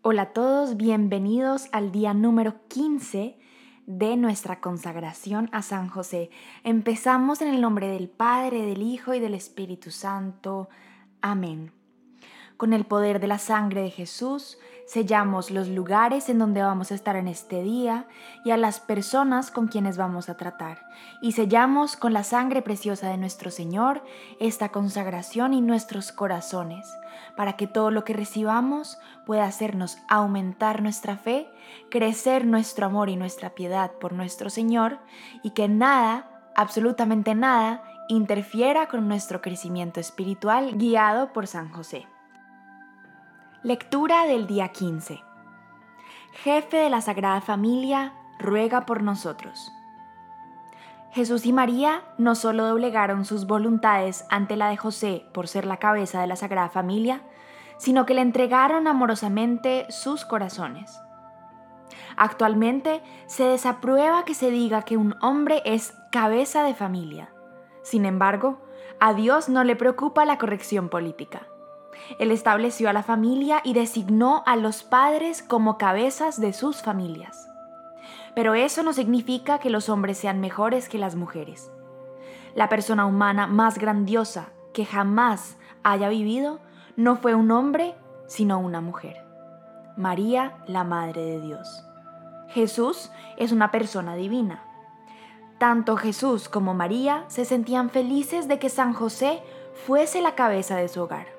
Hola a todos, bienvenidos al día número 15 de nuestra consagración a San José. Empezamos en el nombre del Padre, del Hijo y del Espíritu Santo. Amén. Con el poder de la sangre de Jesús, sellamos los lugares en donde vamos a estar en este día y a las personas con quienes vamos a tratar. Y sellamos con la sangre preciosa de nuestro Señor esta consagración y nuestros corazones, para que todo lo que recibamos pueda hacernos aumentar nuestra fe, crecer nuestro amor y nuestra piedad por nuestro Señor y que nada, absolutamente nada, interfiera con nuestro crecimiento espiritual guiado por San José. Lectura del día 15. Jefe de la Sagrada Familia, ruega por nosotros. Jesús y María no solo doblegaron sus voluntades ante la de José por ser la cabeza de la Sagrada Familia, sino que le entregaron amorosamente sus corazones. Actualmente se desaprueba que se diga que un hombre es cabeza de familia. Sin embargo, a Dios no le preocupa la corrección política. Él estableció a la familia y designó a los padres como cabezas de sus familias. Pero eso no significa que los hombres sean mejores que las mujeres. La persona humana más grandiosa que jamás haya vivido no fue un hombre, sino una mujer. María, la Madre de Dios. Jesús es una persona divina. Tanto Jesús como María se sentían felices de que San José fuese la cabeza de su hogar.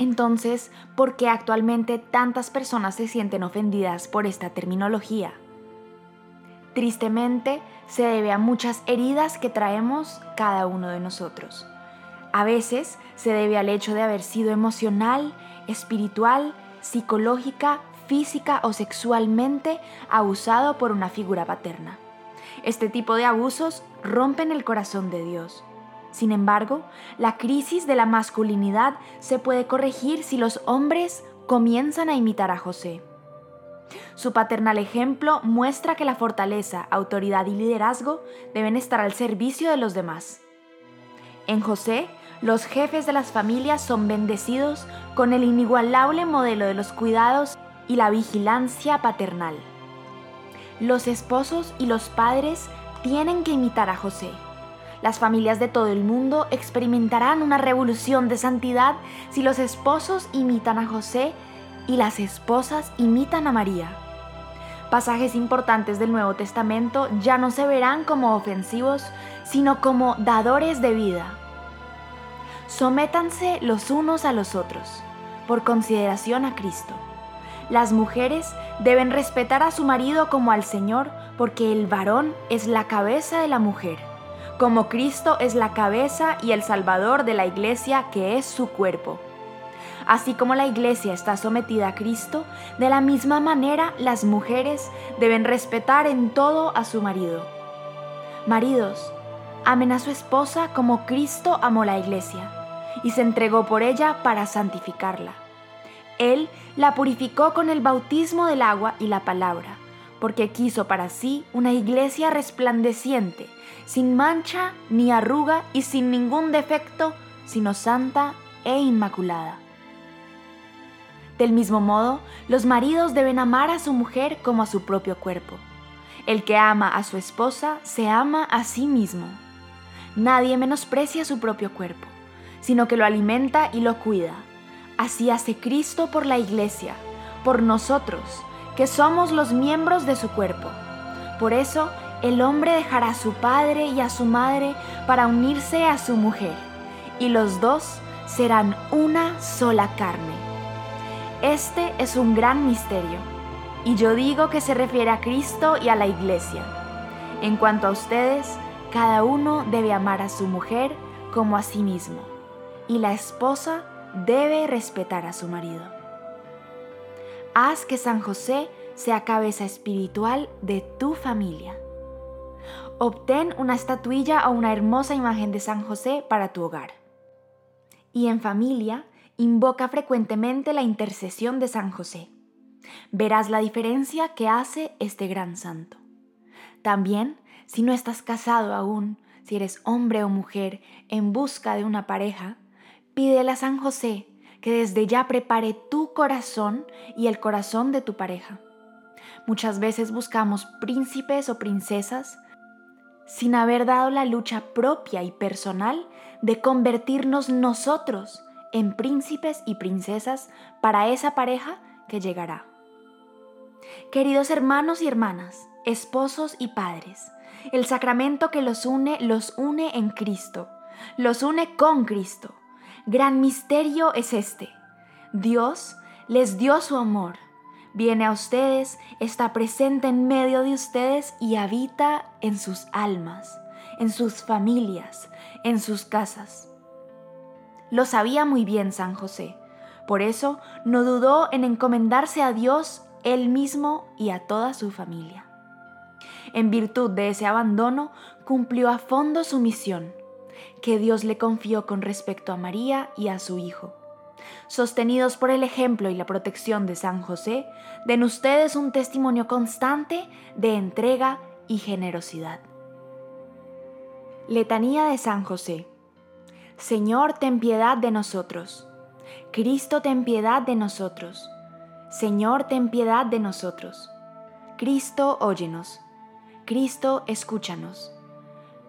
Entonces, ¿por qué actualmente tantas personas se sienten ofendidas por esta terminología? Tristemente, se debe a muchas heridas que traemos cada uno de nosotros. A veces se debe al hecho de haber sido emocional, espiritual, psicológica, física o sexualmente abusado por una figura paterna. Este tipo de abusos rompen el corazón de Dios sin embargo, la crisis de la masculinidad se puede corregir si los hombres comienzan a imitar a José. Su paternal ejemplo muestra que la fortaleza, autoridad y liderazgo deben estar al servicio de los demás. En José, los jefes de las familias son bendecidos con el inigualable modelo de los cuidados y la vigilancia paternal. Los esposos y los padres tienen que imitar a José las familias de todo el mundo experimentarán una revolución de santidad si los esposos imitan a José y las esposas imitan a María. Pasajes importantes del Nuevo Testamento ya no se verán como ofensivos, sino como dadores de vida. Sométanse los unos a los otros, por consideración a Cristo. Las mujeres deben respetar a su marido como al Señor, porque el varón es la cabeza de la mujer como Cristo es la cabeza y el Salvador de la iglesia que es su cuerpo. Así como la iglesia está sometida a Cristo, de la misma manera las mujeres deben respetar en todo a su marido. Maridos, amen a su esposa como Cristo amó la iglesia y se entregó por ella para santificarla. Él la purificó con el bautismo del agua y la palabra, porque quiso para sí una iglesia resplandeciente sin mancha ni arruga y sin ningún defecto, sino santa e inmaculada. Del mismo modo, los maridos deben amar a su mujer como a su propio cuerpo. El que ama a su esposa se ama a sí mismo. Nadie menosprecia su propio cuerpo, sino que lo alimenta y lo cuida. Así hace Cristo por la iglesia, por nosotros, que somos los miembros de su cuerpo. Por eso, el hombre dejará a su padre y a su madre para unirse a su mujer, y los dos serán una sola carne. Este es un gran misterio, y yo digo que se refiere a Cristo y a la iglesia. En cuanto a ustedes, cada uno debe amar a su mujer como a sí mismo, y la esposa debe respetar a su marido. Haz que San José sea cabeza espiritual de tu familia. Obtén una estatuilla o una hermosa imagen de San José para tu hogar. Y en familia, invoca frecuentemente la intercesión de San José. Verás la diferencia que hace este gran santo. También, si no estás casado aún, si eres hombre o mujer en busca de una pareja, pídele a San José que desde ya prepare tu corazón y el corazón de tu pareja. Muchas veces buscamos príncipes o princesas sin haber dado la lucha propia y personal de convertirnos nosotros en príncipes y princesas para esa pareja que llegará. Queridos hermanos y hermanas, esposos y padres, el sacramento que los une los une en Cristo, los une con Cristo. Gran misterio es este. Dios les dio su amor, viene a ustedes, está presente en medio de ustedes y habita en sus almas, en sus familias, en sus casas. Lo sabía muy bien San José, por eso no dudó en encomendarse a Dios él mismo y a toda su familia. En virtud de ese abandono, cumplió a fondo su misión, que Dios le confió con respecto a María y a su Hijo. Sostenidos por el ejemplo y la protección de San José, den ustedes un testimonio constante de entrega y generosidad. Letanía de San José. Señor, ten piedad de nosotros. Cristo, ten piedad de nosotros. Señor, ten piedad de nosotros. Cristo, óyenos. Cristo, escúchanos.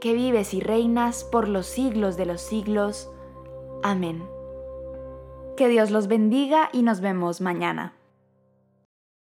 Que vives y reinas por los siglos de los siglos. Amén. Que Dios los bendiga y nos vemos mañana.